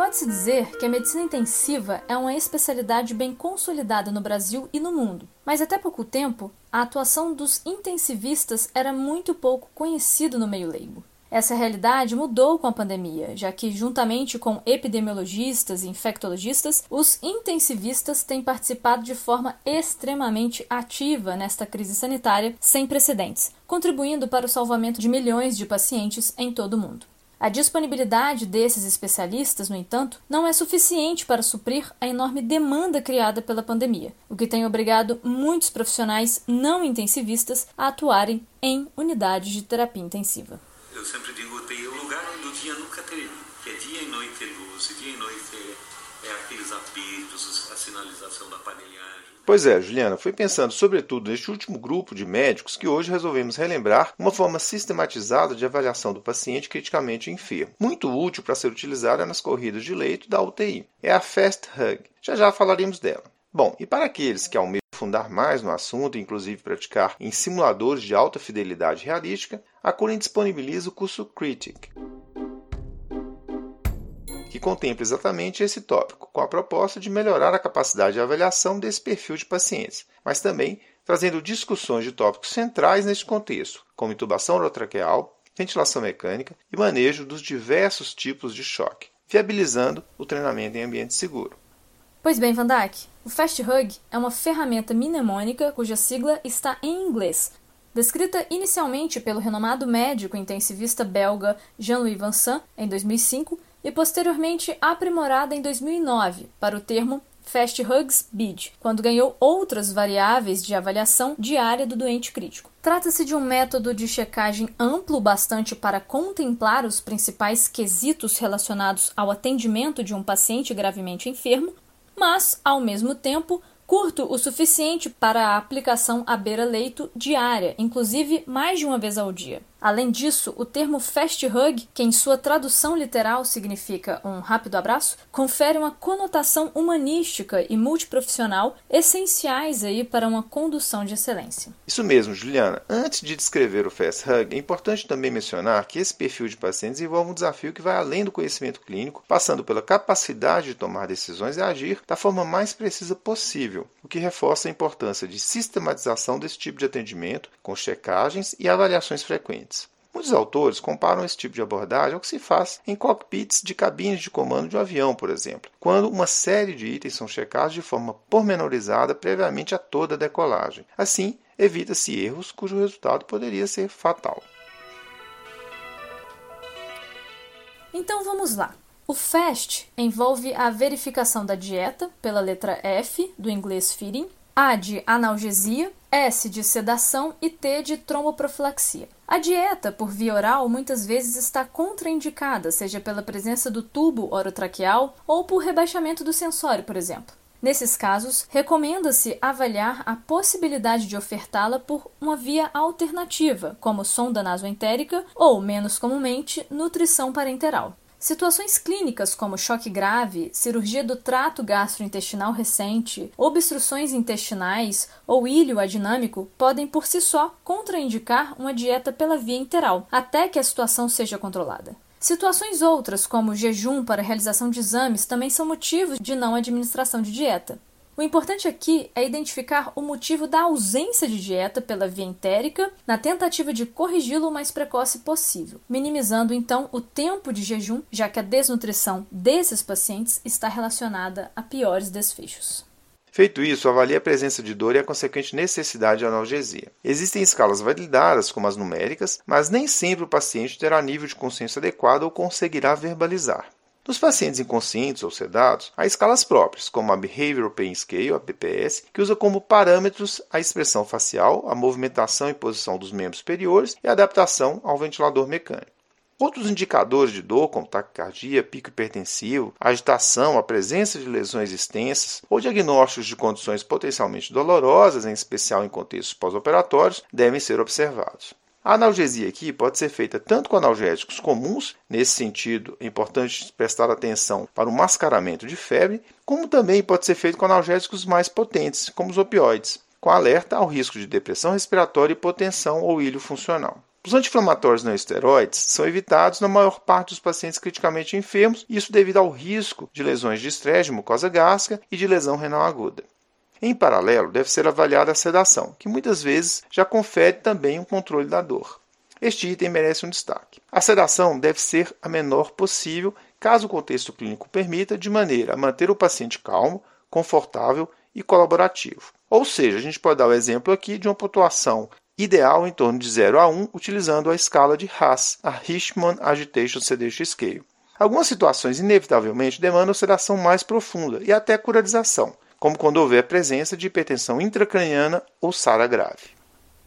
Pode-se dizer que a medicina intensiva é uma especialidade bem consolidada no Brasil e no mundo, mas até pouco tempo a atuação dos intensivistas era muito pouco conhecida no meio leigo. Essa realidade mudou com a pandemia, já que, juntamente com epidemiologistas e infectologistas, os intensivistas têm participado de forma extremamente ativa nesta crise sanitária sem precedentes, contribuindo para o salvamento de milhões de pacientes em todo o mundo. A disponibilidade desses especialistas, no entanto, não é suficiente para suprir a enorme demanda criada pela pandemia, o que tem obrigado muitos profissionais não intensivistas a atuarem em unidades de terapia intensiva. Eu sempre digo, o lugar onde o dia nunca teve, que é dia e noite é luz, dia e noite é, é aqueles apitos, a sinalização da panelhagem. Pois é, Juliana, fui pensando sobretudo neste último grupo de médicos que hoje resolvemos relembrar uma forma sistematizada de avaliação do paciente criticamente enfermo, muito útil para ser utilizada nas corridas de leito da UTI. É a Fast Hug. Já já falaremos dela. Bom, e para aqueles que almejam aprofundar mais no assunto, inclusive praticar em simuladores de alta fidelidade realística, a Curen disponibiliza o curso Critic, contempla exatamente esse tópico, com a proposta de melhorar a capacidade de avaliação desse perfil de pacientes, mas também trazendo discussões de tópicos centrais neste contexto, como intubação orotraqueal, ventilação mecânica e manejo dos diversos tipos de choque, viabilizando o treinamento em ambiente seguro. Pois bem, Van o Fast Hug é uma ferramenta mnemônica cuja sigla está em inglês, descrita inicialmente pelo renomado médico intensivista belga Jean-Louis Vincent em 2005 e posteriormente aprimorada em 2009 para o termo Fast Hugs BID, quando ganhou outras variáveis de avaliação diária do doente crítico. Trata-se de um método de checagem amplo bastante para contemplar os principais quesitos relacionados ao atendimento de um paciente gravemente enfermo, mas, ao mesmo tempo, curto o suficiente para a aplicação à beira-leito diária, inclusive mais de uma vez ao dia. Além disso, o termo fast hug, que em sua tradução literal significa um rápido abraço, confere uma conotação humanística e multiprofissional essenciais aí para uma condução de excelência. Isso mesmo, Juliana. Antes de descrever o fast hug, é importante também mencionar que esse perfil de pacientes envolve um desafio que vai além do conhecimento clínico, passando pela capacidade de tomar decisões e agir da forma mais precisa possível, o que reforça a importância de sistematização desse tipo de atendimento com checagens e avaliações frequentes. Muitos autores comparam esse tipo de abordagem ao que se faz em cockpits de cabines de comando de um avião, por exemplo, quando uma série de itens são checados de forma pormenorizada previamente a toda a decolagem. Assim, evita-se erros cujo resultado poderia ser fatal. Então vamos lá. O FAST envolve a verificação da dieta, pela letra F do inglês feeding, A de analgesia, S de sedação e T de tromboprofilaxia. A dieta por via oral muitas vezes está contraindicada, seja pela presença do tubo orotraqueal ou por rebaixamento do sensório, por exemplo. Nesses casos, recomenda-se avaliar a possibilidade de ofertá-la por uma via alternativa, como sonda nasoentérica ou, menos comumente, nutrição parenteral. Situações clínicas como choque grave, cirurgia do trato gastrointestinal recente, obstruções intestinais ou ilho adinâmico podem por si só contraindicar uma dieta pela via interal, até que a situação seja controlada. Situações outras, como jejum para realização de exames, também são motivos de não administração de dieta. O importante aqui é identificar o motivo da ausência de dieta pela via entérica, na tentativa de corrigi-lo o mais precoce possível, minimizando então o tempo de jejum, já que a desnutrição desses pacientes está relacionada a piores desfechos. Feito isso, avalie a presença de dor e a consequente necessidade de analgesia. Existem escalas validadas, como as numéricas, mas nem sempre o paciente terá nível de consciência adequado ou conseguirá verbalizar. Nos pacientes inconscientes ou sedados, há escalas próprias, como a Behavioral Pain Scale, a BPS, que usa como parâmetros a expressão facial, a movimentação e posição dos membros superiores e a adaptação ao ventilador mecânico. Outros indicadores de dor, como taquicardia, pico hipertensivo, agitação, a presença de lesões extensas ou diagnósticos de condições potencialmente dolorosas, em especial em contextos pós-operatórios, devem ser observados. A analgesia aqui pode ser feita tanto com analgésicos comuns, nesse sentido é importante prestar atenção para o mascaramento de febre, como também pode ser feito com analgésicos mais potentes, como os opioides, com alerta ao risco de depressão respiratória, hipotensão ou ilho funcional. Os anti-inflamatórios não esteroides são evitados na maior parte dos pacientes criticamente enfermos, isso devido ao risco de lesões de estresse, de mucosa gástrica e de lesão renal aguda. Em paralelo, deve ser avaliada a sedação, que muitas vezes já confere também um controle da dor. Este item merece um destaque. A sedação deve ser a menor possível, caso o contexto clínico permita, de maneira a manter o paciente calmo, confortável e colaborativo. Ou seja, a gente pode dar o exemplo aqui de uma pontuação ideal em torno de 0 a 1, utilizando a escala de Haas, a Richmond Agitation Sedation Scale. Algumas situações, inevitavelmente, demandam sedação mais profunda e até curarização, como quando houver presença de hipertensão intracraniana ou SARA grave.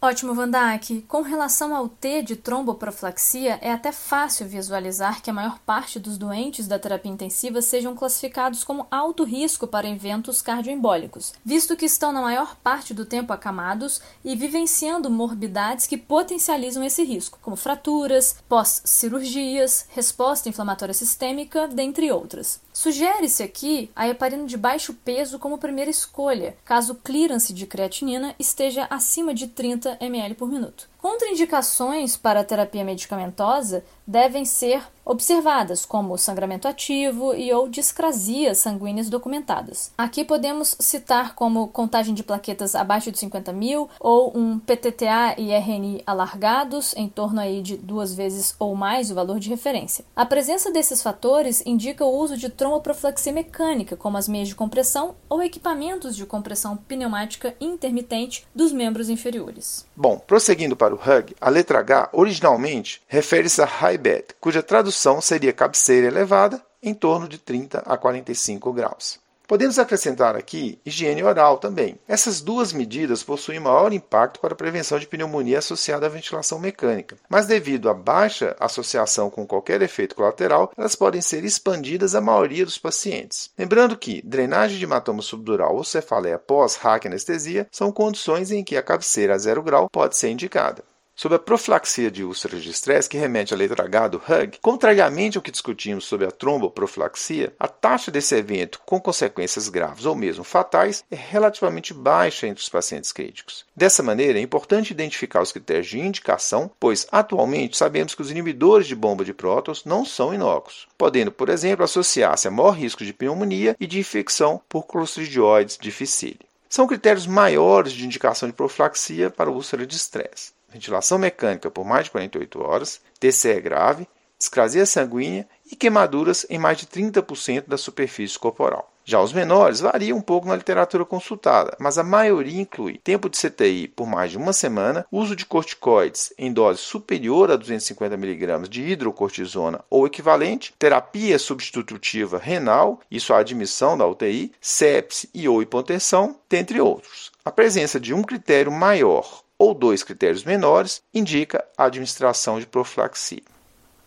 Ótimo, Vandak. Com relação ao T de tromboprofilaxia, é até fácil visualizar que a maior parte dos doentes da terapia intensiva sejam classificados como alto risco para eventos cardioembólicos, visto que estão na maior parte do tempo acamados e vivenciando morbidades que potencializam esse risco, como fraturas, pós-cirurgias, resposta inflamatória sistêmica, dentre outras. Sugere-se aqui a heparina de baixo peso como primeira escolha, caso o clearance de creatinina esteja acima de 30 ml por minuto. Contraindicações para a terapia medicamentosa devem ser observadas, como sangramento ativo e ou discrasias sanguíneas documentadas. Aqui podemos citar como contagem de plaquetas abaixo de 50 mil ou um PTTA e RNI alargados, em torno aí de duas vezes ou mais o valor de referência. A presença desses fatores indica o uso de tromboprofilaxia mecânica, como as meias de compressão ou equipamentos de compressão pneumática intermitente dos membros inferiores. Bom, prosseguindo para o HUG, a letra H originalmente refere-se a high bed, cuja tradução seria cabeceira elevada em torno de 30 a 45 graus. Podemos acrescentar aqui higiene oral também. Essas duas medidas possuem maior impacto para a prevenção de pneumonia associada à ventilação mecânica, mas devido à baixa associação com qualquer efeito colateral, elas podem ser expandidas à maioria dos pacientes. Lembrando que drenagem de hematoma subdural ou cefaleia pós-hack anestesia são condições em que a cabeceira a zero grau pode ser indicada. Sobre a profilaxia de úlceras de estresse, que remete à letra H do HUG, contrariamente ao que discutimos sobre a tromboprofilaxia, a taxa desse evento com consequências graves ou mesmo fatais é relativamente baixa entre os pacientes críticos. Dessa maneira, é importante identificar os critérios de indicação, pois atualmente sabemos que os inibidores de bomba de prótons não são inócuos, podendo, por exemplo, associar-se a maior risco de pneumonia e de infecção por Clostridioides difficile. São critérios maiores de indicação de profilaxia para úlcera de estresse ventilação mecânica por mais de 48 horas, TCE grave, discrasia sanguínea e queimaduras em mais de 30% da superfície corporal. Já os menores variam um pouco na literatura consultada, mas a maioria inclui tempo de CTI por mais de uma semana, uso de corticoides em dose superior a 250 mg de hidrocortisona ou equivalente, terapia substitutiva renal, isso a admissão da UTI, sepse e ou hipotensão, dentre outros. A presença de um critério maior ou dois critérios menores, indica a administração de profilaxia.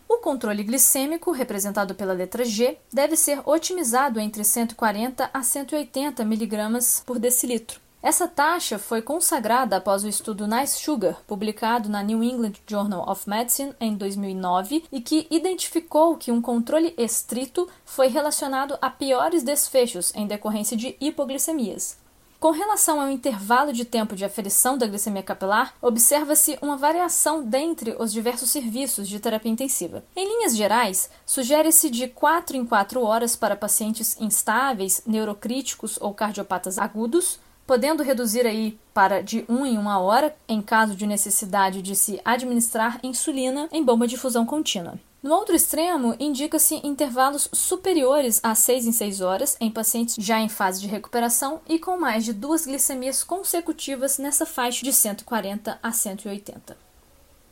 O controle glicêmico, representado pela letra G, deve ser otimizado entre 140 a 180 mg por decilitro. Essa taxa foi consagrada após o estudo Nice Sugar, publicado na New England Journal of Medicine em 2009, e que identificou que um controle estrito foi relacionado a piores desfechos em decorrência de hipoglicemias. Com relação ao intervalo de tempo de aferição da glicemia capilar, observa-se uma variação dentre os diversos serviços de terapia intensiva. Em linhas gerais, sugere-se de 4 em 4 horas para pacientes instáveis, neurocríticos ou cardiopatas agudos, podendo reduzir aí para de 1 em 1 hora em caso de necessidade de se administrar insulina em bomba de fusão contínua. No outro extremo, indica-se intervalos superiores a 6 em 6 horas em pacientes já em fase de recuperação e com mais de duas glicemias consecutivas nessa faixa de 140 a 180.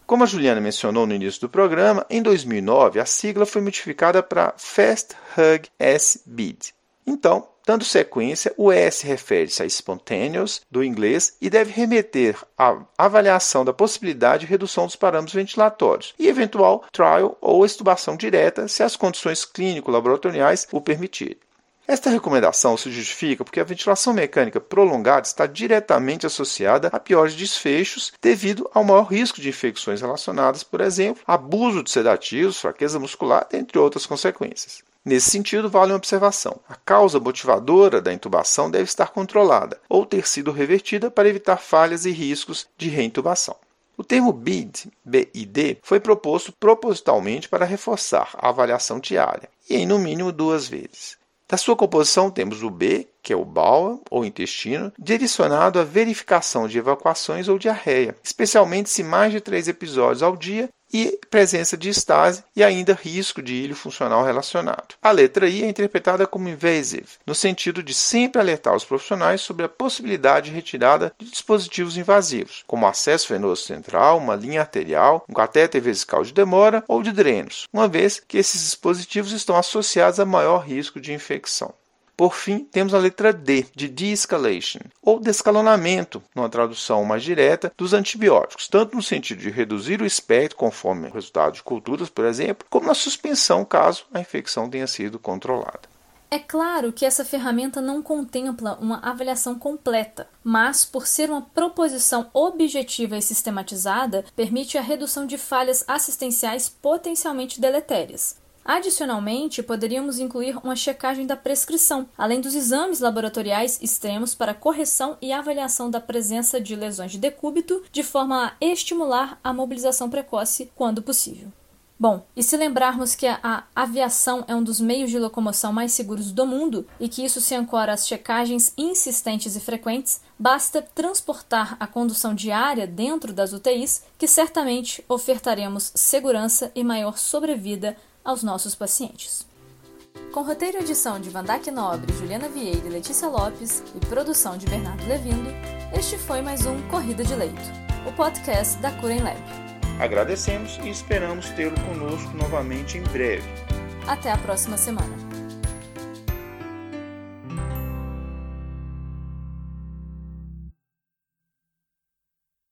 Como a Juliana mencionou no início do programa, em 2009 a sigla foi modificada para Fast Hug S-BID. Então, Dando sequência, o S refere-se a spontaneous, do inglês, e deve remeter à avaliação da possibilidade de redução dos parâmetros ventilatórios e eventual trial ou extubação direta, se as condições clínico-laboratoriais o permitirem. Esta recomendação se justifica porque a ventilação mecânica prolongada está diretamente associada a piores desfechos devido ao maior risco de infecções relacionadas, por exemplo, abuso de sedativos, fraqueza muscular, entre outras consequências. Nesse sentido, vale uma observação: a causa motivadora da intubação deve estar controlada ou ter sido revertida para evitar falhas e riscos de reintubação. O termo BID, BID foi proposto propositalmente para reforçar a avaliação diária, e em no mínimo duas vezes. Da sua composição temos o B, que é o BAUA, ou intestino, direcionado à verificação de evacuações ou diarreia, especialmente se mais de três episódios ao dia e presença de estase e ainda risco de ilho funcional relacionado. A letra I é interpretada como invasive, no sentido de sempre alertar os profissionais sobre a possibilidade de retirada de dispositivos invasivos, como acesso venoso central, uma linha arterial, um catéter vesical de demora ou de drenos, uma vez que esses dispositivos estão associados a maior risco de infecção. Por fim, temos a letra D, de de-escalation, ou descalonamento, numa tradução mais direta, dos antibióticos, tanto no sentido de reduzir o espectro conforme o resultado de culturas, por exemplo, como na suspensão caso a infecção tenha sido controlada. É claro que essa ferramenta não contempla uma avaliação completa, mas, por ser uma proposição objetiva e sistematizada, permite a redução de falhas assistenciais potencialmente deletérias. Adicionalmente, poderíamos incluir uma checagem da prescrição, além dos exames laboratoriais extremos para correção e avaliação da presença de lesões de decúbito, de forma a estimular a mobilização precoce quando possível. Bom, e se lembrarmos que a aviação é um dos meios de locomoção mais seguros do mundo e que isso se ancora às checagens insistentes e frequentes, basta transportar a condução diária dentro das UTIs que certamente ofertaremos segurança e maior sobrevida aos nossos pacientes. Com roteiro e edição de Vandac Nobre, Juliana Vieira e Letícia Lopes e produção de Bernardo Levindo, este foi mais um Corrida de Leito, o podcast da Cura em Lab. Agradecemos e esperamos tê-lo conosco novamente em breve. Até a próxima semana.